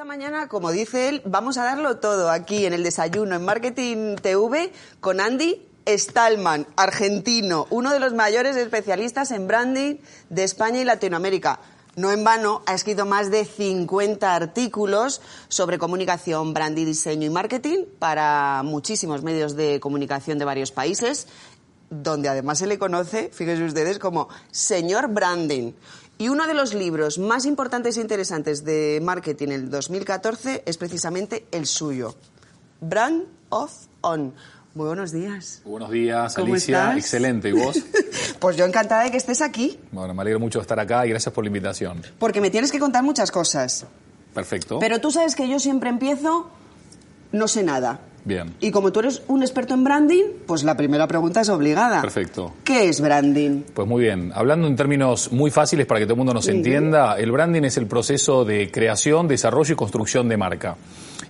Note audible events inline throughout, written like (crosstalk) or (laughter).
Esta mañana, como dice él, vamos a darlo todo aquí en el desayuno en Marketing TV con Andy Stallman, argentino, uno de los mayores especialistas en branding de España y Latinoamérica. No en vano, ha escrito más de 50 artículos sobre comunicación, branding, diseño y marketing para muchísimos medios de comunicación de varios países, donde además se le conoce, fíjense ustedes, como señor branding. Y uno de los libros más importantes e interesantes de marketing en el 2014 es precisamente el suyo, Brand of On. Muy buenos días. Buenos días, ¿Cómo Alicia. estás? Excelente. ¿Y vos? (laughs) Pues yo encantada de que estés aquí, bueno, me alegro mucho de estar acá y gracias por la invitación. porque me tienes que contar muchas cosas. Perfecto. Pero tú sabes que yo siempre empiezo, no sé nada. Bien. Y como tú eres un experto en branding, pues la primera pregunta es obligada. Perfecto. ¿Qué es branding? Pues muy bien. Hablando en términos muy fáciles para que todo el mundo nos entienda, el branding es el proceso de creación, desarrollo y construcción de marca.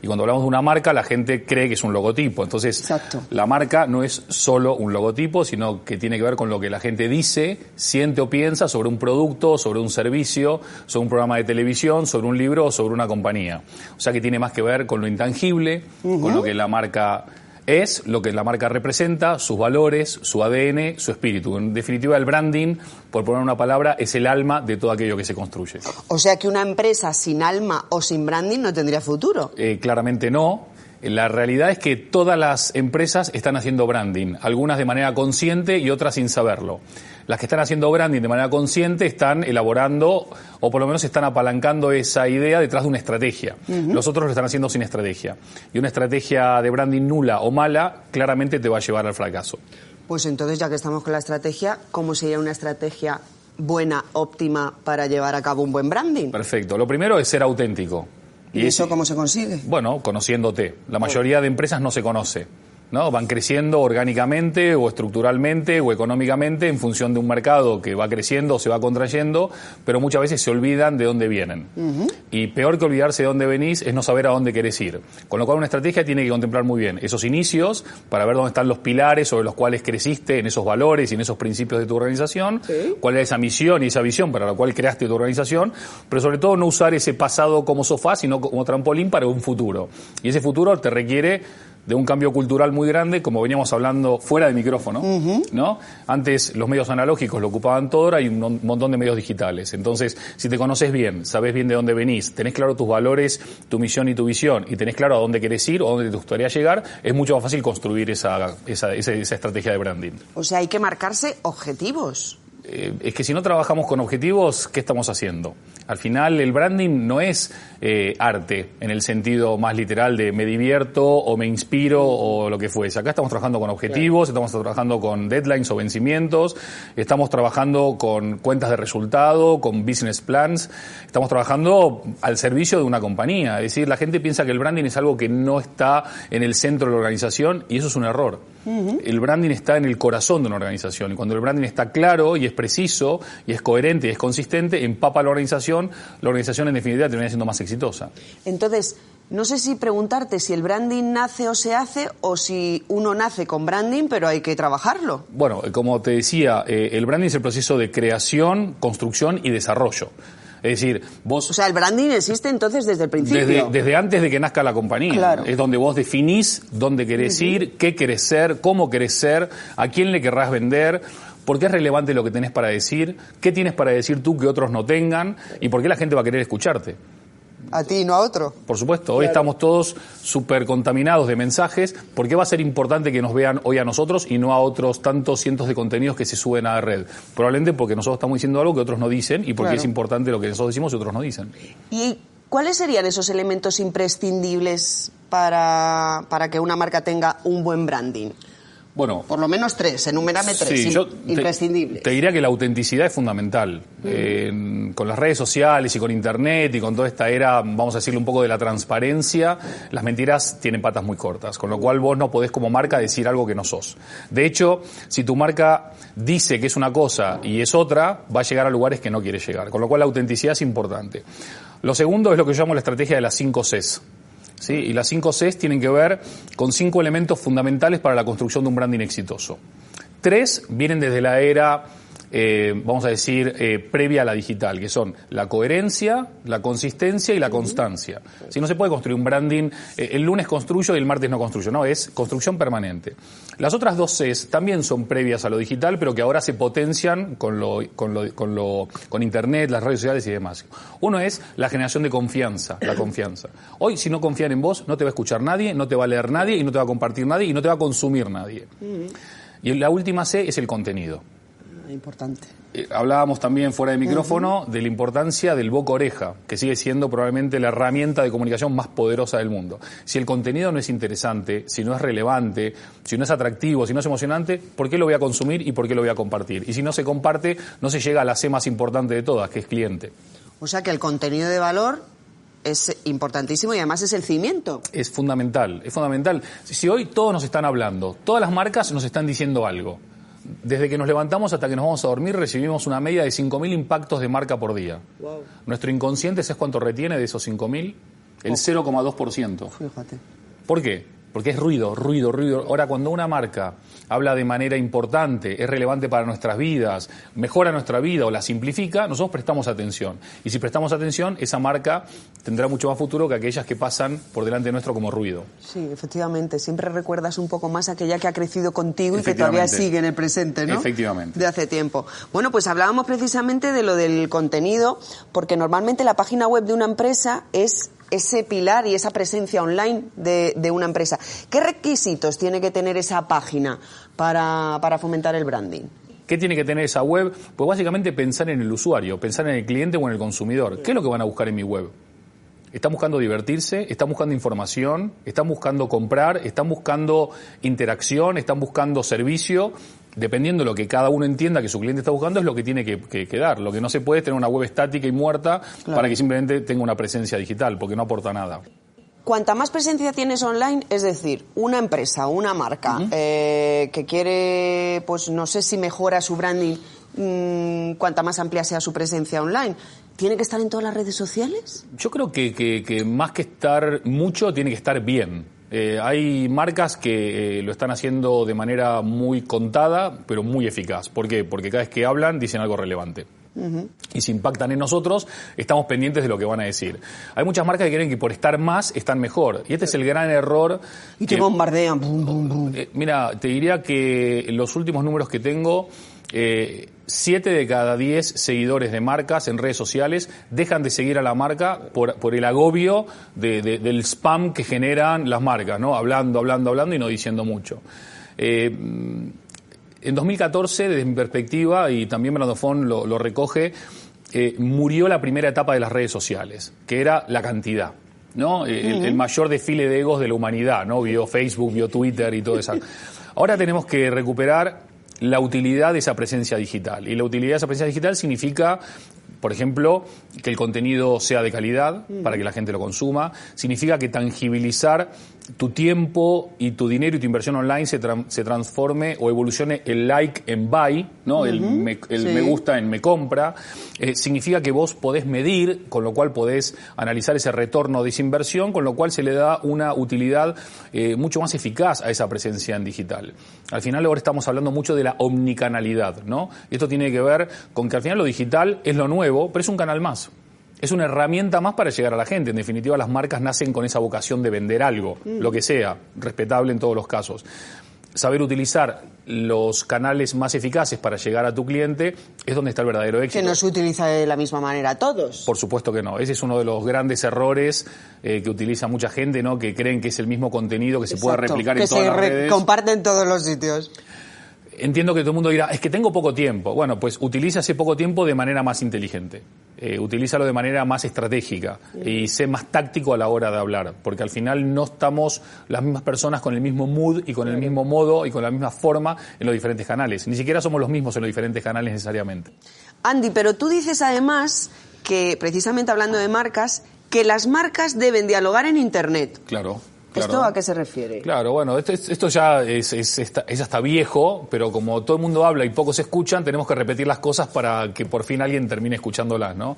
Y cuando hablamos de una marca, la gente cree que es un logotipo. Entonces, Exacto. la marca no es solo un logotipo, sino que tiene que ver con lo que la gente dice, siente o piensa sobre un producto, sobre un servicio, sobre un programa de televisión, sobre un libro o sobre una compañía. O sea que tiene más que ver con lo intangible, con lo que la marca es, lo que la marca representa, sus valores, su ADN, su espíritu. En definitiva, el branding, por poner una palabra, es el alma de todo aquello que se construye. O sea que una empresa sin alma o sin branding no tendría futuro. Eh, claramente no. La realidad es que todas las empresas están haciendo branding, algunas de manera consciente y otras sin saberlo. Las que están haciendo branding de manera consciente están elaborando o por lo menos están apalancando esa idea detrás de una estrategia. Los otros lo están haciendo sin estrategia. Y una estrategia de branding nula o mala claramente te va a llevar al fracaso. Pues entonces, ya que estamos con la estrategia, ¿cómo sería una estrategia buena, óptima para llevar a cabo un buen branding? Perfecto. Lo primero es ser auténtico. ¿Y eso cómo se consigue? Bueno, conociéndote. La mayoría de empresas no se conoce. ¿No? Van creciendo orgánicamente o estructuralmente o económicamente en función de un mercado que va creciendo o se va contrayendo, pero muchas veces se olvidan de dónde vienen. Y peor que olvidarse de dónde venís es no saber a dónde querés ir. Con lo cual una estrategia tiene que contemplar muy bien esos inicios para ver dónde están los pilares sobre los cuales creciste en esos valores y en esos principios de tu organización, cuál es esa misión y esa visión para la cual creaste tu organización, pero sobre todo no usar ese pasado como sofá, sino como trampolín para un futuro. Y ese futuro te requiere de un cambio cultural muy grande, como veníamos hablando fuera de micrófono, ¿no? Antes los medios analógicos lo ocupaban todo, ahora hay un mon- montón de medios digitales. Entonces, si te conoces bien, sabes bien de dónde venís, tenés claro tus valores, tu misión y tu visión, y tenés claro a dónde querés ir o dónde te gustaría llegar, es mucho más fácil construir esa, esa, esa- esa estrategia de branding. O sea, hay que marcarse objetivos. Eh, es que si no trabajamos con objetivos, ¿qué estamos haciendo? Al final, el branding no es eh, arte en el sentido más literal de me divierto o me inspiro o lo que fuese. Acá estamos trabajando con objetivos, estamos trabajando con deadlines o vencimientos, estamos trabajando con cuentas de resultado, con business plans, estamos trabajando al servicio de una compañía. Es decir, la gente piensa que el branding es algo que no está en el centro de la organización y eso es un error. El branding está en el corazón de una organización y cuando el branding está claro y es preciso y es coherente y es consistente, empapa la organización, la organización en definitiva termina siendo más exitosa. Entonces, no sé si preguntarte si el branding nace o se hace o si uno nace con branding, pero hay que trabajarlo. Bueno, eh, como te decía, eh, el branding es el proceso de creación, construcción y desarrollo. Es decir, vos O sea, el branding existe entonces desde el principio. Desde, desde antes de que nazca la compañía. Claro. Es donde vos definís dónde querés ir, qué querés ser, cómo querés ser, a quién le querrás vender, por qué es relevante lo que tenés para decir, qué tienes para decir tú que otros no tengan y por qué la gente va a querer escucharte. A ti, no a otro. Por supuesto, hoy estamos todos súper contaminados de mensajes. ¿Por qué va a ser importante que nos vean hoy a nosotros y no a otros tantos cientos de contenidos que se suben a la red? Probablemente porque nosotros estamos diciendo algo que otros no dicen y porque Claro. es importante lo que nosotros decimos y otros no dicen. ¿Y cuáles serían esos elementos imprescindibles para, para que una marca tenga un buen branding? Bueno, Por lo menos tres, enumérame tres, Sí, im- yo te- imprescindibles. Te, diría que la autenticidad es fundamental. Eh, con las redes sociales y con Internet y con toda esta era, vamos a decirle un poco de la transparencia, las mentiras tienen patas muy cortas, con lo cual vos no podés como marca decir algo que no sos. De hecho, si tu marca dice que es una cosa y es otra, va a llegar a lugares que no quiere llegar, con lo cual la autenticidad es importante. Lo segundo es lo que yo llamo la estrategia de las 5 Cs. ¿Sí? Y las 5 Cs tienen que ver con cinco elementos fundamentales para la construcción de un branding exitoso. Tres vienen desde la era, eh, vamos a decir, eh, previa a la digital, que son la coherencia, la consistencia y la constancia. Si no se puede construir un branding, eh, el lunes construyo y el martes no construyo, no, es construcción permanente. Las otras dos Cs también son previas a lo digital, pero que ahora se potencian con, lo, con, lo, con, lo, con Internet, las redes sociales y demás. Uno es la generación de confianza, la confianza. Hoy, si no confían en vos, no te va a escuchar nadie, no te va a leer nadie y no te va a compartir nadie y no te va a consumir nadie. Y la última C es el contenido. Importante. Eh, hablábamos también fuera de micrófono de la importancia del boca oreja, que sigue siendo probablemente la herramienta de comunicación más poderosa del mundo. Si el contenido no es interesante, si no es relevante, si no es atractivo, si no es emocionante, ¿por qué lo voy a consumir y por qué lo voy a compartir? Y si no se comparte, no se llega a la C más importante de todas, que es cliente. O sea que el contenido de valor es importantísimo y además es el cimiento. Es fundamental, es fundamental. Si hoy todos nos están hablando, todas las marcas nos están diciendo algo. Desde que nos levantamos hasta que nos vamos a dormir recibimos una media de 5.000 impactos de marca por día. Nuestro inconsciente, ¿sabes cuánto retiene de esos 5.000? El 0,2%. Fíjate. ¿Por qué? Porque es ruido, ruido, ruido. Ahora, cuando una marca habla de manera importante, es relevante para nuestras vidas, mejora nuestra vida o la simplifica, nosotros prestamos atención. Y si prestamos atención, esa marca tendrá mucho más futuro que aquellas que pasan por delante nuestro como ruido. Sí, efectivamente. Siempre recuerdas un poco más aquella que ha crecido contigo y que todavía sigue en el presente, ¿no? Efectivamente. De hace tiempo. Bueno, pues hablábamos precisamente de lo del contenido, porque normalmente la página web de una empresa es ese pilar y esa presencia online de, de una empresa. ¿Qué requisitos tiene que tener esa página para, para fomentar el branding? ¿Qué tiene que tener esa web? Pues básicamente pensar en el usuario, pensar en el cliente o en el consumidor. ¿Qué es lo que van a buscar en mi web? ¿Están buscando divertirse? ¿Están buscando información? ¿Están buscando comprar? ¿Están buscando interacción? ¿Están buscando servicio? Dependiendo de lo que cada uno entienda que su cliente está buscando, es lo que tiene que, que- que dar. Lo que no se puede es tener una web estática y muerta para que simplemente tenga una presencia digital, porque no aporta nada. Cuanta más presencia tienes online, es decir, una empresa, una marca eh, que quiere, pues no sé si mejora su branding, mm, cuanta más amplia sea su presencia online, ¿tiene que estar en todas las redes sociales? Yo creo que, que- que más que estar mucho, tiene que estar bien. Eh, hay marcas que eh, lo están haciendo de manera muy contada, pero muy eficaz. ¿Por qué? Porque cada vez que hablan dicen algo relevante. Y si impactan en nosotros, estamos pendientes de lo que van a decir. Hay muchas marcas que creen que por estar más están mejor. Y este es el gran error. Y te que- bombardean. bum, bum, bum. eh, mira, te diría que los últimos números que tengo, eh, siete de cada diez seguidores de marcas en redes sociales dejan de seguir a la marca por, por el agobio de- de- del spam que generan las marcas, ¿no? Hablando, hablando, hablando y no diciendo mucho. Eh, en 2014, desde mi perspectiva, y también Brandofón lo, lo recoge, eh, murió la primera etapa de las redes sociales, que era la cantidad. ¿no? El, el mayor desfile de egos de la humanidad, ¿no? Vio Facebook, vio Twitter y todo eso. (laughs) Ahora tenemos que recuperar la utilidad de esa presencia digital. Y la utilidad de esa presencia digital significa, por ejemplo, que el contenido sea de calidad para que la gente lo consuma. Significa que tangibilizar tu tiempo y tu dinero y tu inversión online se, tran- se transforme o evolucione el like en buy, ¿no? el, me, el sí. me gusta en me compra. Eh, significa que vos podés medir, con lo cual podés analizar ese retorno de esa inversión, con lo cual se le da una utilidad eh, mucho más eficaz a esa presencia en digital. Al final ahora estamos hablando mucho de la omnicanalidad, ¿no? Y esto tiene que ver con que al final lo digital es lo nuevo, pero es un canal más. Es una herramienta más para llegar a la gente. En definitiva, las marcas nacen con esa vocación de vender algo, lo que sea, respetable en todos los casos. Saber utilizar los canales más eficaces para llegar a tu cliente es donde está el verdadero Que éxito. no se utiliza de la misma manera todos. Por supuesto que no. Ese es uno de los grandes errores eh, que utiliza mucha gente, ¿no? Que creen que es el mismo contenido que se puede Exacto, replicar que en todas se las re- redes. comparte en todos los sitios. Entiendo que todo el mundo dirá, es que tengo poco tiempo. Bueno, pues utiliza ese poco tiempo de manera más inteligente. Eh, utilízalo de manera más estratégica y sé más táctico a la hora de hablar, porque al final no estamos las mismas personas con el mismo mood y con el mismo modo y con la misma forma en los diferentes canales. Ni siquiera somos los mismos en los diferentes canales necesariamente. Andy, pero tú dices además que, precisamente hablando de marcas, que las marcas deben dialogar en Internet. Claro. ¿Esto a qué se refiere? Claro, bueno, esto, esto ya es, es, es, hasta viejo, pero como todo el mundo habla y pocos escuchan, tenemos que repetir las cosas para que por fin alguien termine escuchándolas, ¿no?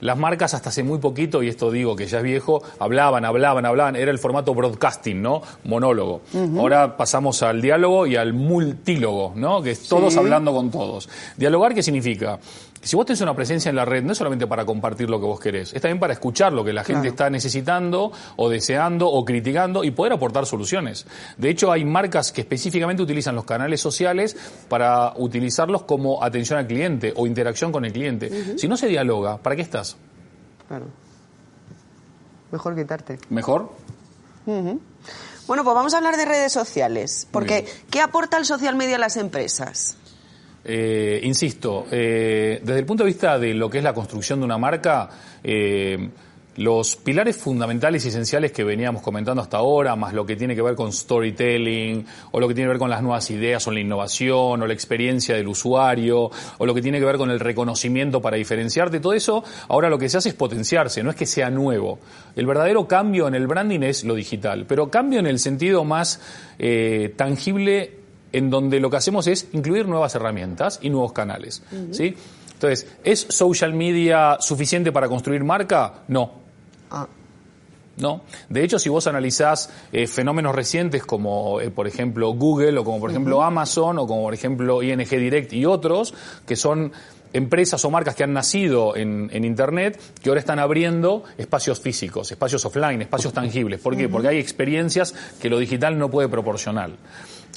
Las marcas hasta hace muy poquito, y esto digo que ya es viejo, hablaban, hablaban, hablaban, era el formato broadcasting, ¿no? Monólogo. Ahora pasamos al diálogo y al multílogo, ¿no? Que es todos hablando con todos. ¿Dialogar qué significa? Si vos tenés una presencia en la red, no es solamente para compartir lo que vos querés, es también para escuchar lo que la gente está necesitando o deseando o criticando y poder aportar soluciones. De hecho, hay marcas que específicamente utilizan los canales sociales para utilizarlos como atención al cliente o interacción con el cliente. Si no se dialoga, ¿para qué estás? Claro. Mejor quitarte. ¿Mejor? Bueno, pues vamos a hablar de redes sociales. Porque, ¿qué aporta el social media a las empresas? Eh, insisto, eh, desde el punto de vista de lo que es la construcción de una marca, eh, los pilares fundamentales y esenciales que veníamos comentando hasta ahora, más lo que tiene que ver con storytelling, o lo que tiene que ver con las nuevas ideas, o la innovación, o la experiencia del usuario, o lo que tiene que ver con el reconocimiento para diferenciarte, todo eso, ahora lo que se hace es potenciarse, no es que sea nuevo. El verdadero cambio en el branding es lo digital, pero cambio en el sentido más tangible en donde lo que hacemos es incluir nuevas herramientas y nuevos canales. ¿sí? Entonces, ¿es social media suficiente para construir marca? No. Ah. No. De hecho, si vos analizás eh, fenómenos recientes como, eh, por ejemplo, Google o como, por ejemplo, Amazon o como, por ejemplo, ING Direct y otros, que son empresas o marcas que han nacido en, Internet que ahora están abriendo espacios físicos, espacios offline, espacios tangibles. ¿Por qué? Porque hay experiencias que lo digital no puede proporcionar.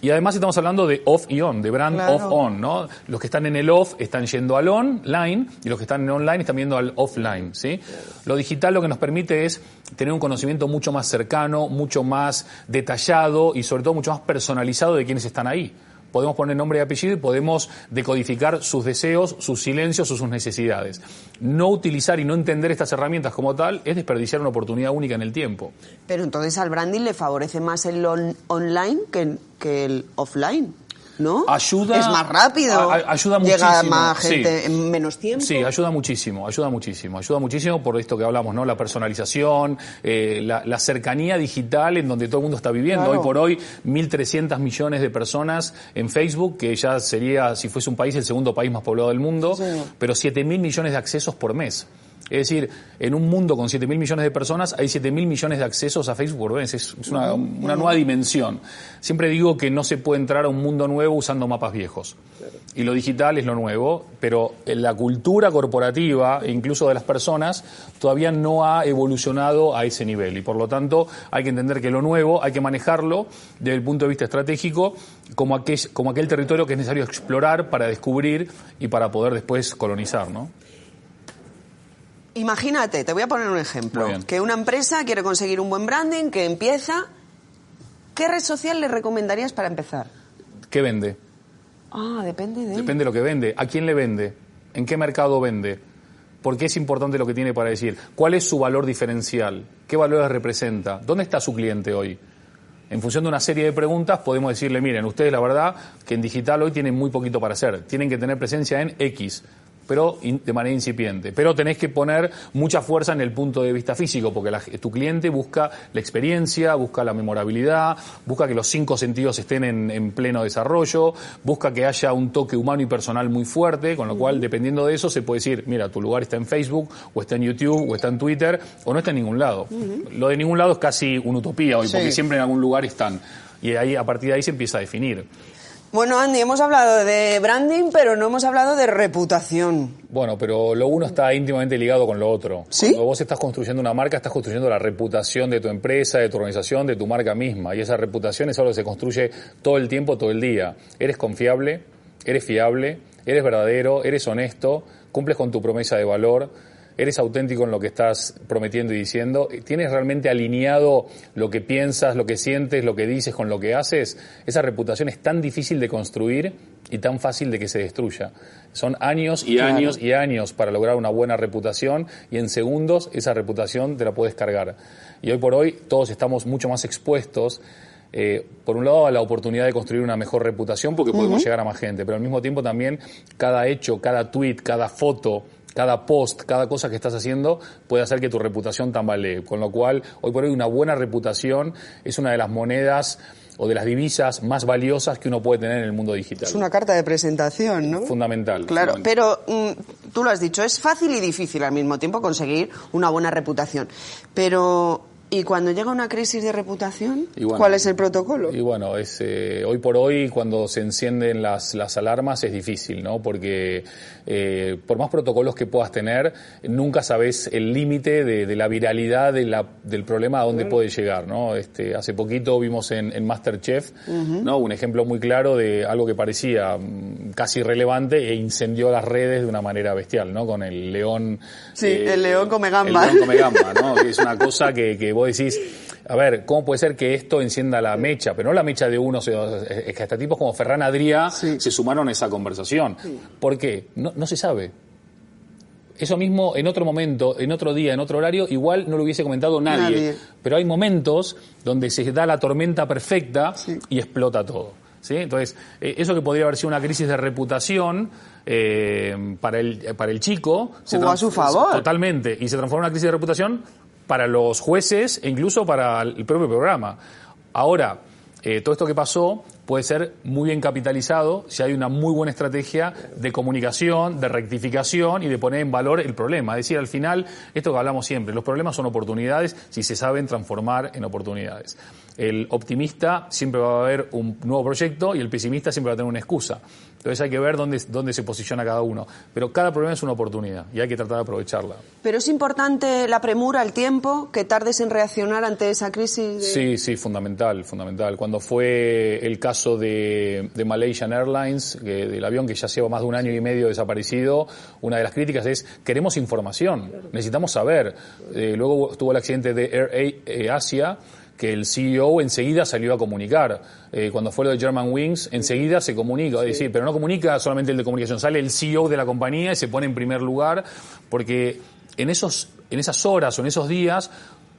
Y además estamos hablando de off y on, de brand off on, ¿no? Los que están en el off están yendo al online y los que están en online están viendo al offline, ¿sí? Lo digital lo que nos permite es tener un conocimiento mucho más cercano, mucho más detallado y sobre todo mucho más personalizado de quienes están ahí podemos poner nombre y apellido y podemos decodificar sus deseos, sus silencios o sus necesidades. No utilizar y no entender estas herramientas como tal es desperdiciar una oportunidad única en el tiempo. Pero entonces al branding le favorece más el online que, que el offline. ¿No? Ayuda. Es más rápido. ayuda muchísimo. Llega más gente en menos tiempo. Sí, ayuda muchísimo, ayuda muchísimo. Ayuda muchísimo por esto que hablamos, ¿no? La personalización, eh, la, cercanía digital en donde todo el mundo está viviendo. Hoy por hoy, 1.300 millones de personas en Facebook, que ya sería, si fuese un país, el segundo país más poblado del mundo, pero 7.000 millones de accesos por mes. Es decir, en un mundo con 7.000 millones de personas hay 7.000 millones de accesos a Facebook por vez. Es, una, nueva dimensión. Siempre digo que no se puede entrar a un mundo nuevo usando mapas viejos. Y lo digital es lo nuevo, pero la cultura corporativa, incluso de las personas, todavía no ha evolucionado a ese nivel. Y por lo tanto hay que entender que lo nuevo hay que manejarlo desde el punto de vista estratégico como aquel, como aquel territorio que es necesario explorar para descubrir y para poder después colonizar. ¿no? Imagínate, te voy a poner un ejemplo, que una empresa quiere conseguir un buen branding, que empieza, ¿qué red social le recomendarías para empezar? ¿Qué vende? Ah, depende de... Depende de lo que vende. ¿A quién le vende? ¿En qué mercado vende? ¿Por qué es importante lo que tiene para decir? ¿Cuál es su valor diferencial? ¿Qué valores representa? ¿Dónde está su cliente hoy? En función de una serie de preguntas podemos decirle, miren, ustedes la verdad que en digital hoy tienen muy poquito para hacer. Tienen que tener presencia en X pero de manera incipiente. Pero tenés que poner mucha fuerza en el punto de vista físico, porque tu cliente busca la experiencia, busca la memorabilidad, busca que los cinco sentidos estén en, pleno desarrollo, busca que haya un toque humano y personal muy fuerte, con lo cual, dependiendo de eso, se puede decir, mira, tu lugar está en Facebook, o está en YouTube, o está en Twitter, o no está en ningún lado. Lo de ningún lado es casi una utopía hoy, porque siempre en algún lugar están. Y ahí, a partir de ahí se empieza a definir. Bueno, Andy, hemos hablado de branding, pero no hemos hablado de reputación. Bueno, pero lo uno está íntimamente ligado con lo otro. ¿Sí? Cuando vos estás construyendo una marca, estás construyendo la reputación de tu empresa, de tu organización, de tu marca misma. Y esa reputación es algo que se construye todo el tiempo, todo el día. ¿Eres confiable? ¿Eres fiable? ¿Eres verdadero? ¿Eres honesto? ¿Cumples con tu promesa de valor? Eres auténtico en lo que estás prometiendo y diciendo, tienes realmente alineado lo que piensas, lo que sientes, lo que dices con lo que haces, esa reputación es tan difícil de construir y tan fácil de que se destruya. Son años y años y años para lograr una buena reputación y en segundos esa reputación te la puedes cargar. Y hoy por hoy todos estamos mucho más expuestos eh, por un lado, a la oportunidad de construir una mejor reputación porque podemos llegar a más gente, pero al mismo tiempo también cada hecho, cada tweet, cada foto, cada post, cada cosa que estás haciendo puede hacer que tu reputación tambalee. Con lo cual, hoy por hoy una buena reputación es una de las monedas o de las divisas más valiosas que uno puede tener en el mundo digital. Es una carta de presentación, ¿no? Fundamental. Claro, fundamental. pero mm, tú lo has dicho, es fácil y difícil al mismo tiempo conseguir una buena reputación. Pero ¿Y cuando llega una crisis de reputación, bueno, cuál es el protocolo? Y bueno, es, eh, hoy por hoy cuando se encienden las, las alarmas es difícil, ¿no? Porque eh, por más protocolos que puedas tener, nunca sabes el límite de, de, la viralidad de la, del problema a dónde puede llegar, ¿no? Este, hace poquito vimos en, en Masterchef, uh -huh. ¿no? Un ejemplo muy claro de algo que parecía mm, casi irrelevante e incendió las redes de una manera bestial, ¿no? Con el león... Sí, eh, el león come gamba. El león come gamba, ¿no? que (laughs) es una cosa que, que vos decís, a ver, ¿cómo puede ser que esto encienda la mecha? Pero no la mecha de uno, es que hasta tipos como Ferran Adrià sí. se sumaron a esa conversación. Sí. ¿Por qué? No, no se sabe. Eso mismo en otro momento, en otro día, en otro horario, igual no lo hubiese comentado nadie. nadie. Pero hay momentos donde se da la tormenta perfecta sí. y explota todo. ¿sí? Entonces, eh, eso que podría haber sido una crisis de reputación eh, para, el, para el chico... Jugó a su favor. Totalmente. Y se transformó en una crisis de reputación para los jueces e incluso para el propio programa. Ahora, eh, todo esto que pasó puede ser muy bien capitalizado si hay una muy buena estrategia de comunicación, de rectificación y de poner en valor el problema. Es decir, al final, esto que hablamos siempre, los problemas son oportunidades si se saben transformar en oportunidades. El optimista siempre va a ver un nuevo proyecto y el pesimista siempre va a tener una excusa. Entonces hay que ver dónde, dónde se posiciona cada uno. Pero cada problema es una oportunidad y hay que tratar de aprovecharla. Pero es importante la premura, el tiempo, que tardes en reaccionar ante esa crisis. De... Sí, sí, fundamental, fundamental. Cuando fue el caso de, de Malaysian Airlines, que, del avión que ya lleva más de un año y medio desaparecido, una de las críticas es queremos información, necesitamos saber. Eh, luego estuvo el accidente de Air eh, Asia que el CEO enseguida salió a comunicar. Eh, cuando fue lo de German Wings, enseguida se comunica, sí. es decir, pero no comunica solamente el de comunicación, sale el CEO de la compañía y se pone en primer lugar, porque en, esos, en esas horas o en esos días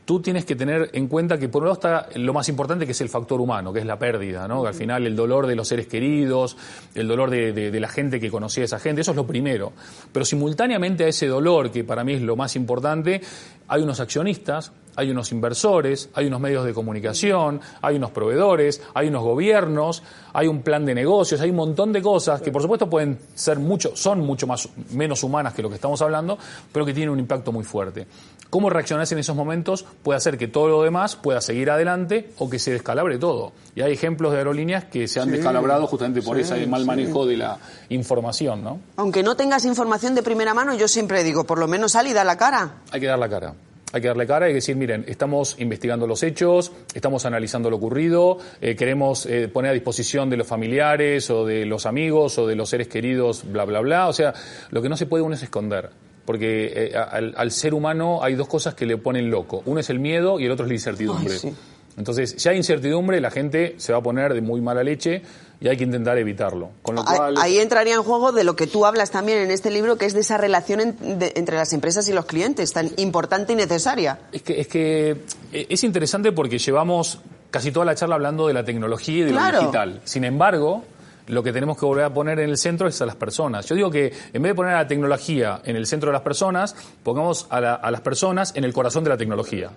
tú tienes que tener en cuenta que por un lado está lo más importante que es el factor humano, que es la pérdida, ¿no? Que al final el dolor de los seres queridos, el dolor de, de, de, la gente que conocía a esa gente, eso es lo primero. Pero simultáneamente a ese dolor, que para mí es lo más importante, hay unos accionistas, hay unos inversores, hay unos medios de comunicación, hay unos proveedores, hay unos gobiernos, hay un plan de negocios, hay un montón de cosas que por supuesto pueden ser mucho, son mucho más menos humanas que lo que estamos hablando, pero que tienen un impacto muy fuerte. Cómo reaccionarse en esos momentos puede hacer que todo lo demás pueda seguir adelante o que se descalabre todo. Y hay ejemplos de aerolíneas que se han sí, descalabrado justamente por sí, ese mal manejo sí. de la información, ¿no? Aunque no tengas información de primera mano, yo siempre digo, por lo menos sal y da la cara. Hay que dar la cara hay que darle cara y decir, miren, estamos investigando los hechos, estamos analizando lo ocurrido, eh, queremos eh, poner a disposición de los familiares o de los amigos o de los seres queridos, bla, bla, bla. O sea, lo que no se puede uno es esconder. Porque eh, al, al, ser humano hay dos cosas que le ponen loco. Uno es el miedo y el otro es la incertidumbre. Ay, sí. Entonces, si hay incertidumbre, la gente se va a poner de muy mala leche y hay que intentar evitarlo. Con lo cual... Ahí entraría en juego de lo que tú hablas también en este libro, que es de esa relación en, de, entre las empresas y los clientes, tan importante y necesaria. Es que, es que es interesante porque llevamos casi toda la charla hablando de la tecnología y de claro. lo digital. Sin embargo, lo que tenemos que volver a poner en el centro es a las personas. Yo digo que en vez de poner a la tecnología en el centro de las personas, pongamos a, la, a las personas en el corazón de la tecnología.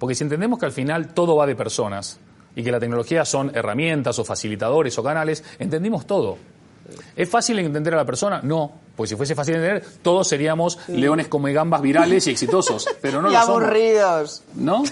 Porque si entendemos que al final todo va de personas y que la tecnología son herramientas o facilitadores o canales, entendimos todo. ¿Es fácil entender a la persona? No, pues si fuese fácil entender, todos seríamos sí. leones come gambas virales y exitosos, pero no (laughs) y lo aburridos. Somos. ¿No?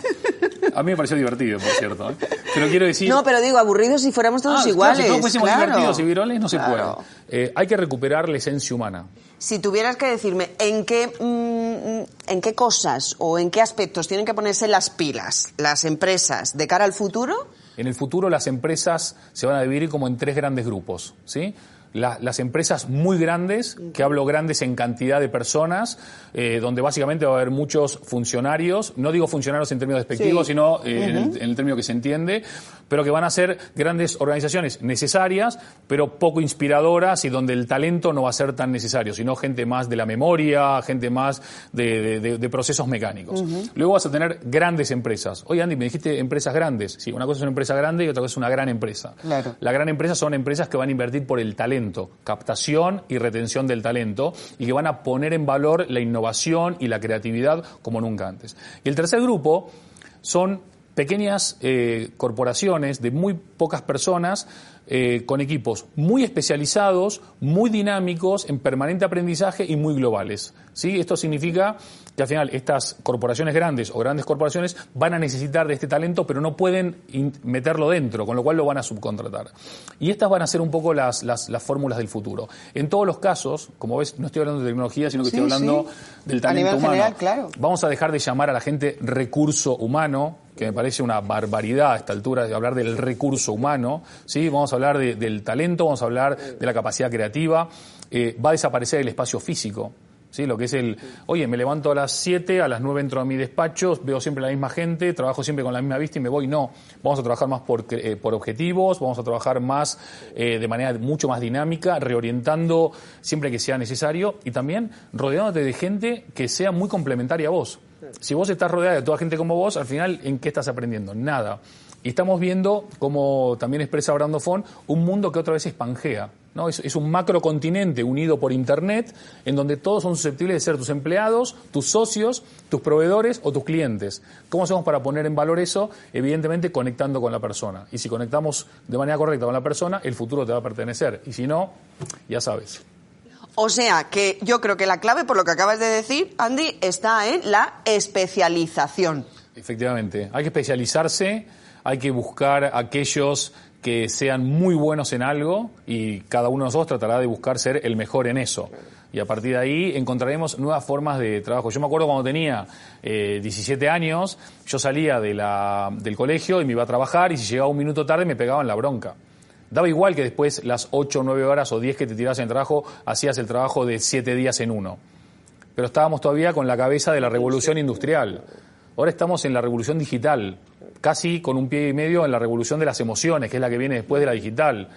A mí me pareció divertido, por cierto. ¿eh? Pero quiero decir... No, pero digo, aburridos si fuéramos todos ah, iguales. Claro, si todos fuésemos claro. divertidos y virales, no se claro. puede. Eh, hay que recuperar la esencia humana. Si tuvieras que decirme en qué, mmm, en qué cosas o en qué aspectos tienen que ponerse las pilas las empresas de cara al futuro... En el futuro las empresas se van a dividir como en tres grandes grupos, ¿sí? La- las empresas muy grandes, que hablo grandes en cantidad de personas, eh, donde básicamente va a haber muchos funcionarios, no digo funcionarios en términos despectivos, Sí. sino eh, en, el, en el término que se entiende, pero que van a ser grandes organizaciones necesarias, pero poco inspiradoras y donde el talento no va a ser tan necesario, sino gente más de la memoria, gente más de, de- de- de procesos mecánicos. Luego vas a tener grandes empresas. Oye, Andy, me dijiste empresas grandes. Sí, una cosa es una empresa grande y otra cosa es una gran empresa. Claro. La gran empresa son empresas que van a invertir por el talento, captación y retención del talento, y que van a poner en valor la innovación y la creatividad como nunca antes. Y el tercer grupo son pequeñas eh, corporaciones de muy pocas personas eh, con equipos muy especializados, muy dinámicos, en permanente aprendizaje y muy globales. ¿Sí? Esto significa que al final estas corporaciones grandes o grandes corporaciones van a necesitar de este talento, pero no pueden meterlo dentro, con lo cual lo van a subcontratar. Y estas van a ser un poco las, las, las fórmulas del futuro. En todos los casos, como ves, no estoy hablando de tecnología, sino que Sí, estoy hablando sí. del A talento nivel humano. general, claro. Vamos a dejar de llamar a la gente recurso humano, que me parece una barbaridad a esta altura de hablar del recurso humano, ¿sí? Vamos a hablar de- del talento, vamos a hablar de la capacidad creativa, eh, va a desaparecer el espacio físico. ¿Sí? Lo que es el, oye, me levanto a las 7, a las 9 entro a mi despacho, veo siempre la misma gente, trabajo siempre con la misma vista y me voy. No, vamos a trabajar más por, eh, por objetivos, vamos a trabajar más eh, de manera mucho más dinámica, reorientando siempre que sea necesario y también rodeándote de gente que sea muy complementaria a vos. Si vos estás rodeada de toda gente como vos, al final, ¿en qué estás aprendiendo? Nada. Y estamos viendo, como también expresa Brando Fon, un mundo que otra vez es Pangea. ¿No? Es, es un macrocontinente unido por Internet, en donde todos son susceptibles de ser tus empleados, tus socios, tus proveedores o tus clientes. ¿Cómo hacemos para poner en valor eso? Evidentemente conectando con la persona. Y si conectamos de manera correcta con la persona, el futuro te va a pertenecer. Y si no, ya sabes. O sea, que yo creo que la clave, por lo que acabas de decir, Andy, está en la especialización. Efectivamente, hay que especializarse, hay que buscar aquellos que sean muy buenos en algo y cada uno de nosotros tratará de buscar ser el mejor en eso. Y a partir de ahí encontraremos nuevas formas de trabajo. Yo me acuerdo cuando tenía eh, 17 años, yo salía de la- del colegio y me iba a trabajar y si llegaba un minuto tarde me pegaban la bronca. Daba igual que después las 8, 9 horas o 10 que te tirabas en el trabajo, hacías el trabajo de 7 días en uno pero estábamos todavía con la cabeza de la revolución industrial. Ahora estamos en la revolución digital, casi con un pie y medio en la revolución de las emociones, que es la que viene después de la digital.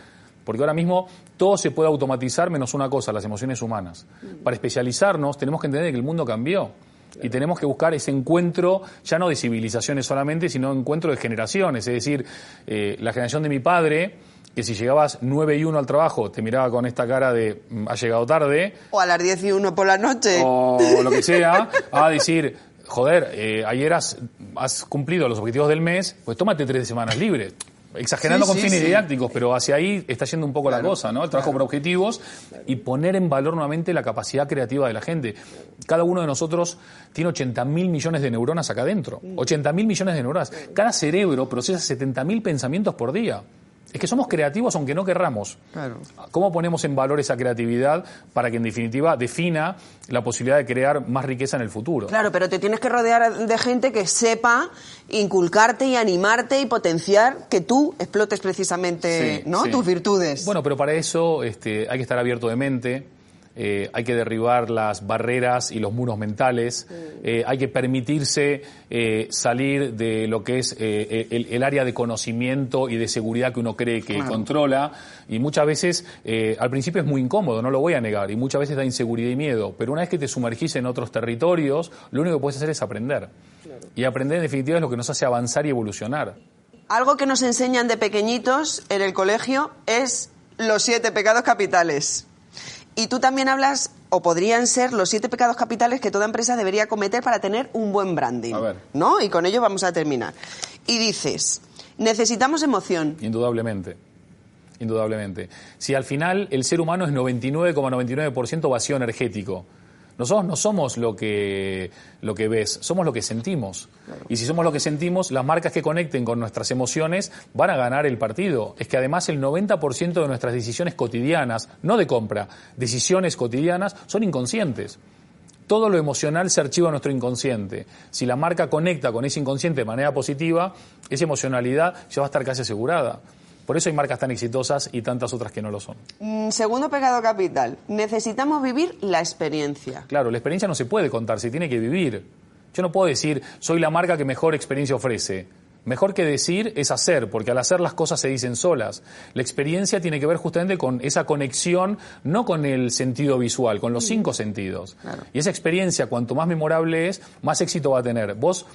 Porque ahora mismo todo se puede automatizar menos una cosa, las emociones humanas. Para especializarnos tenemos que entender que el mundo cambió. Y tenemos que buscar ese encuentro, ya no de civilizaciones solamente, sino encuentro de generaciones. Es decir, eh, la generación de mi padre, que si llegabas 9 y 1 al trabajo, te miraba con esta cara de "Mm, ha llegado tarde, O a las 10 y 1 por la noche. o lo que sea, a decir, joder, eh, ayer has, has cumplido los objetivos del mes, pues tómate tres semanas libres. Exagerando Sí, con sí, fines sí. didácticos, pero hacia ahí está yendo un poco la cosa, ¿no? El trabajo por objetivos y poner en valor nuevamente la capacidad creativa de la gente. Cada uno de nosotros tiene 80 mil millones de neuronas acá adentro. 80 mil millones de neuronas. Cada cerebro procesa 70 mil pensamientos por día. Es que somos creativos aunque no querramos. Claro. ¿Cómo ponemos en valor esa creatividad para que en definitiva defina la posibilidad de crear más riqueza en el futuro? Claro, pero te tienes que rodear de gente que sepa inculcarte y animarte y potenciar que tú explotes precisamente Sí, ¿no? sí. tus virtudes. Bueno, pero para eso este, hay que estar abierto de mente, eh, hay que derribar las barreras y los muros mentales, eh, hay que permitirse eh, salir de lo que es eh, el, el área de conocimiento y de seguridad que uno cree que controla. Y muchas veces, eh, al principio es muy incómodo, no lo voy a negar, y muchas veces da inseguridad y miedo, pero una vez que te sumergís en otros territorios, lo único que puedes hacer es aprender. Y aprender en definitiva es lo que nos hace avanzar y evolucionar. Algo que nos enseñan de pequeñitos en el colegio es los siete pecados capitales. Y tú también hablas, o podrían ser los siete pecados capitales que toda empresa debería cometer para tener un buen branding. A ver. ¿No? Y con ello vamos a terminar. Y dices, necesitamos emoción. Indudablemente. Indudablemente. Si al final el ser humano es 99,99% vacío energético, nosotros no somos lo que, lo que ves, somos lo que sentimos. Y si somos lo que sentimos, las marcas que conecten con nuestras emociones van a ganar el partido. Es que además el 90% de nuestras decisiones cotidianas, no de compra, decisiones cotidianas, son inconscientes. Todo lo emocional se archiva en nuestro inconsciente. Si la marca conecta con ese inconsciente de manera positiva, esa emocionalidad ya va a estar casi asegurada. Por eso hay marcas tan exitosas y tantas otras que no lo son. Mm, segundo pecado capital, necesitamos vivir la experiencia. Claro, la experiencia no se puede contar, se tiene que vivir. Yo no puedo decir, soy la marca que mejor experiencia ofrece. Mejor que decir es hacer, porque al hacer las cosas se dicen solas. La experiencia tiene que ver justamente con esa conexión, no con el sentido visual, con los cinco sentidos. Y esa experiencia, cuanto más memorable es, más éxito va a tener. Vos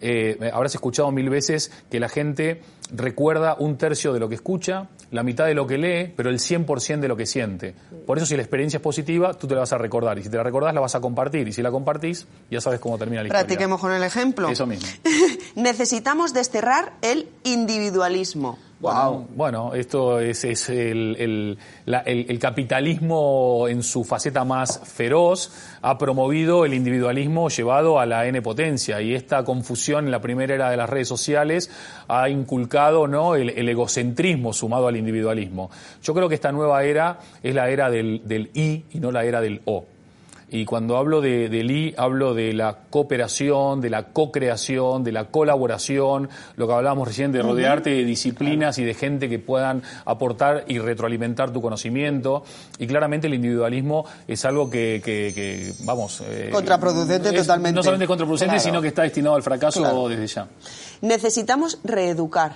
eh, habrás escuchado mil veces que la gente recuerda un tercio de lo que escucha, la mitad de lo que lee, pero el 100% de lo que siente. Por eso si la experiencia es positiva, tú te la vas a recordar. Y si te la recordás, la vas a compartir. Y si la compartís, ya sabes cómo termina la historia. Practiquemos con el ejemplo. Eso mismo. (laughs) Necesitamos desterrar el individualismo. Wow. Bueno, esto es, el, capitalismo en su faceta más feroz ha promovido el individualismo llevado a la N potencia y esta confusión en la primera era de las redes sociales ha inculcado ¿no? el, egocentrismo sumado al individualismo. Yo creo que esta nueva era es la era del, del I y no la era del O. Y cuando hablo de, del I, hablo de la cooperación, de la co-creación, de la colaboración, lo que hablábamos recién de rodearte de disciplinas y de gente que puedan aportar y retroalimentar tu conocimiento. Y claramente el individualismo es algo que, que, vamos... Eh, contraproducente totalmente. No solamente contraproducente, sino que está destinado al fracaso desde ya. Necesitamos reeducar.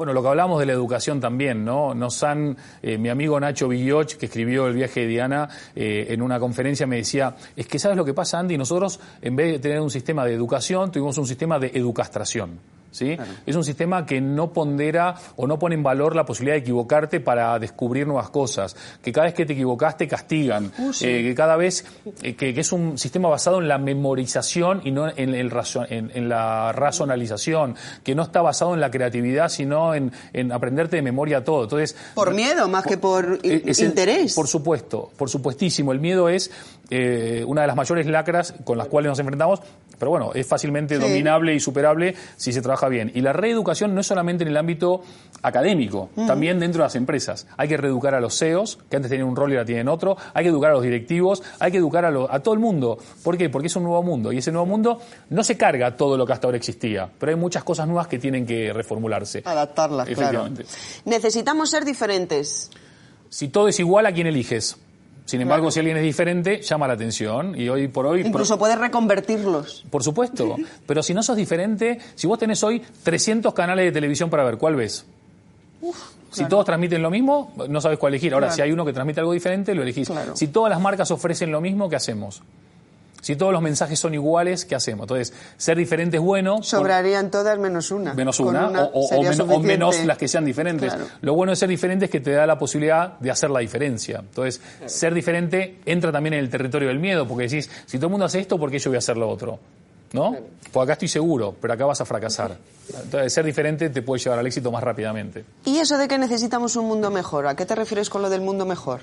Bueno, lo que hablamos de la educación también, ¿no? Nos han, eh, mi amigo Nacho Villoch, que escribió El viaje de Diana, eh, en una conferencia me decía, es que ¿sabes lo que pasa, Andy? Nosotros, en vez de tener un sistema de educación, tuvimos un sistema de educastración. ¿Sí? Es un sistema que no pondera o no pone en valor la posibilidad de equivocarte para descubrir nuevas cosas, que cada vez que te equivocaste castigan, uh, eh, que cada vez eh, que, es un sistema basado en la memorización y no en, el en, la racionalización, que no está basado en la creatividad, sino en, aprenderte de memoria todo. Entonces, por miedo más que por interés. por supuesto, por supuestísimo. El miedo es eh, una de las mayores lacras con las cuales nos enfrentamos, pero bueno, es fácilmente dominable y superable si se trabaja bien. Y la reeducación no es solamente en el ámbito académico, también dentro de las empresas. Hay que reeducar a los CEOs, que antes tenían un rol y ahora tienen otro, hay que educar a los directivos, hay que educar a, a todo el mundo. ¿Por qué? Porque es un nuevo mundo y ese nuevo mundo no se carga todo lo que hasta ahora existía, pero hay muchas cosas nuevas que tienen que reformularse. Adaptarlas, claro. Necesitamos ser diferentes. Si todo es igual, ¿a quién eliges? Sin embargo, si alguien es diferente, llama la atención y hoy por hoy... Incluso puedes reconvertirlos. Por supuesto, (laughs) pero si no sos diferente, si vos tenés hoy 300 canales de televisión para ver, ¿cuál ves? si todos transmiten lo mismo, no sabes cuál elegir. Ahora, si hay uno que transmite algo diferente, lo elegís. Si todas las marcas ofrecen lo mismo, ¿qué hacemos? Si todos los mensajes son iguales, ¿qué hacemos? Entonces, ser diferente es bueno. Sobrarían todas menos una. Menos una, o, menos, las que sean diferentes. Lo bueno de ser diferente es que te da la posibilidad de hacer la diferencia. Entonces, ser diferente entra también en el territorio del miedo, porque decís, si todo el mundo hace esto, ¿por qué yo voy a hacer lo otro? ¿No? Pues acá estoy seguro, pero acá vas a fracasar. Entonces, ser diferente te puede llevar al éxito más rápidamente. ¿Y eso de que necesitamos un mundo mejor? ¿A qué te refieres con lo del mundo mejor?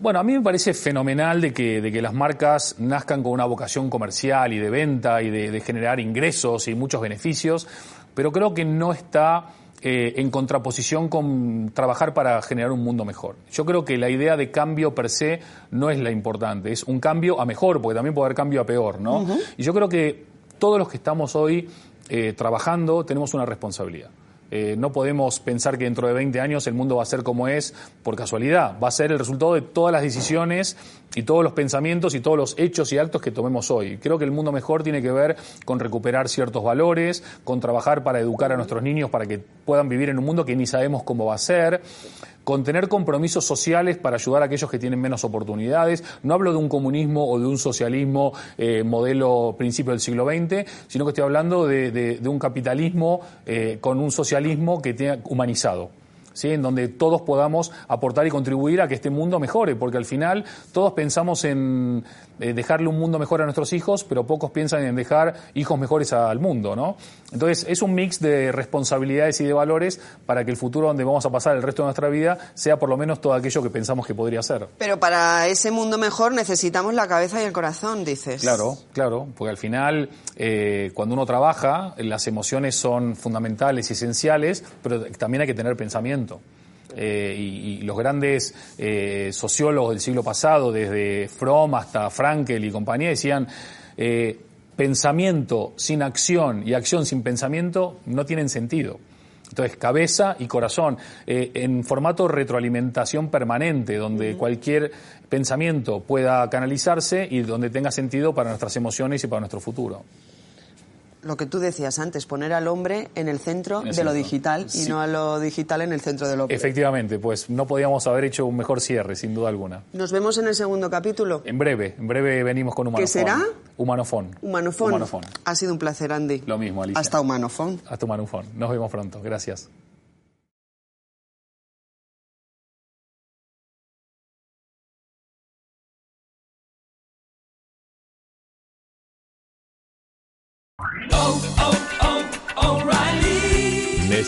Bueno, a mí me parece fenomenal de que, de que las marcas nazcan con una vocación comercial y de venta y de, generar ingresos y muchos beneficios, pero creo que no está eh, en contraposición con trabajar para generar un mundo mejor. Yo creo que la idea de cambio per se no es la importante, es un cambio a mejor, porque también puede haber cambio a peor, ¿no? Y yo creo que todos los que estamos hoy eh, trabajando tenemos una responsabilidad. Eh, no podemos pensar que dentro de 20 años el mundo va a ser como es por casualidad. Va a ser el resultado de todas las decisiones y todos los pensamientos y todos los hechos y actos que tomemos hoy. Creo que el mundo mejor tiene que ver con recuperar ciertos valores, con trabajar para educar a nuestros niños para que puedan vivir en un mundo que ni sabemos cómo va a ser, con tener compromisos sociales para ayudar a aquellos que tienen menos oportunidades. No hablo de un comunismo o de un socialismo eh, modelo principio del siglo XX, sino que estoy hablando de, un capitalismo eh, con un socialismo que tenga humanizado. ¿Sí? en donde todos podamos aportar y contribuir a que este mundo mejore, porque al final todos pensamos en eh, dejarle un mundo mejor a nuestros hijos, pero pocos piensan en dejar hijos mejores al mundo, ¿no? Entonces, es un mix de responsabilidades y de valores para que el futuro donde vamos a pasar el resto de nuestra vida sea por lo menos todo aquello que pensamos que podría ser. Pero para ese mundo mejor necesitamos la cabeza y el corazón, dices. Claro, claro, porque al final, eh, cuando uno trabaja, las emociones son fundamentales y esenciales, pero también hay que tener pensamiento. Eh, y, los grandes eh, sociólogos del siglo pasado, desde Fromm hasta Frankel y compañía, decían, eh, pensamiento sin acción y acción sin pensamiento no tienen sentido. Entonces, cabeza y corazón, eh, en formato retroalimentación permanente, donde cualquier pensamiento pueda canalizarse y donde tenga sentido para nuestras emociones y para nuestro futuro. Lo que tú decías antes, poner al hombre en el centro de lo digital y Sí. no a lo digital en el centro del hombre. Efectivamente, pues no podíamos haber hecho un mejor cierre, sin duda alguna. Nos vemos en el segundo capítulo. En breve, en breve venimos con Humanofón. será? Humanofón. Humanofón. Humanofón. Ha sido un placer, Andy. Lo mismo, Alicia. Hasta Humanofón. Hasta Humanofón. Nos vemos pronto. Gracias.